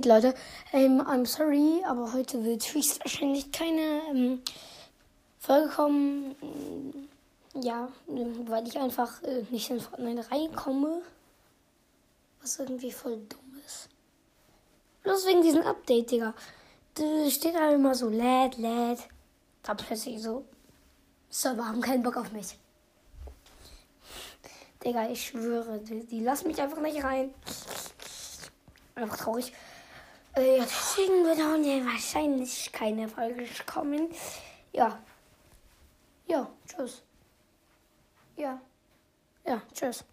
geht, Leute. Ähm, I'm sorry, aber heute wird höchstwahrscheinlich keine ähm, Folge kommen. Ja, weil ich einfach äh, nicht in Fortnite reinkomme. Was irgendwie voll dumm ist. Bloß wegen diesem Update, Digga. Da steht halt immer so, lädt, lädt. Da plötzlich so, Server haben keinen Bock auf mich. Digga, ich schwöre, die, die lassen mich einfach nicht rein. Einfach traurig. Äh, ja, deswegen wird nee, wahrscheinlich keine Folge kommen. Ja. Ja, tschüss. Ja. Ja, tschüss.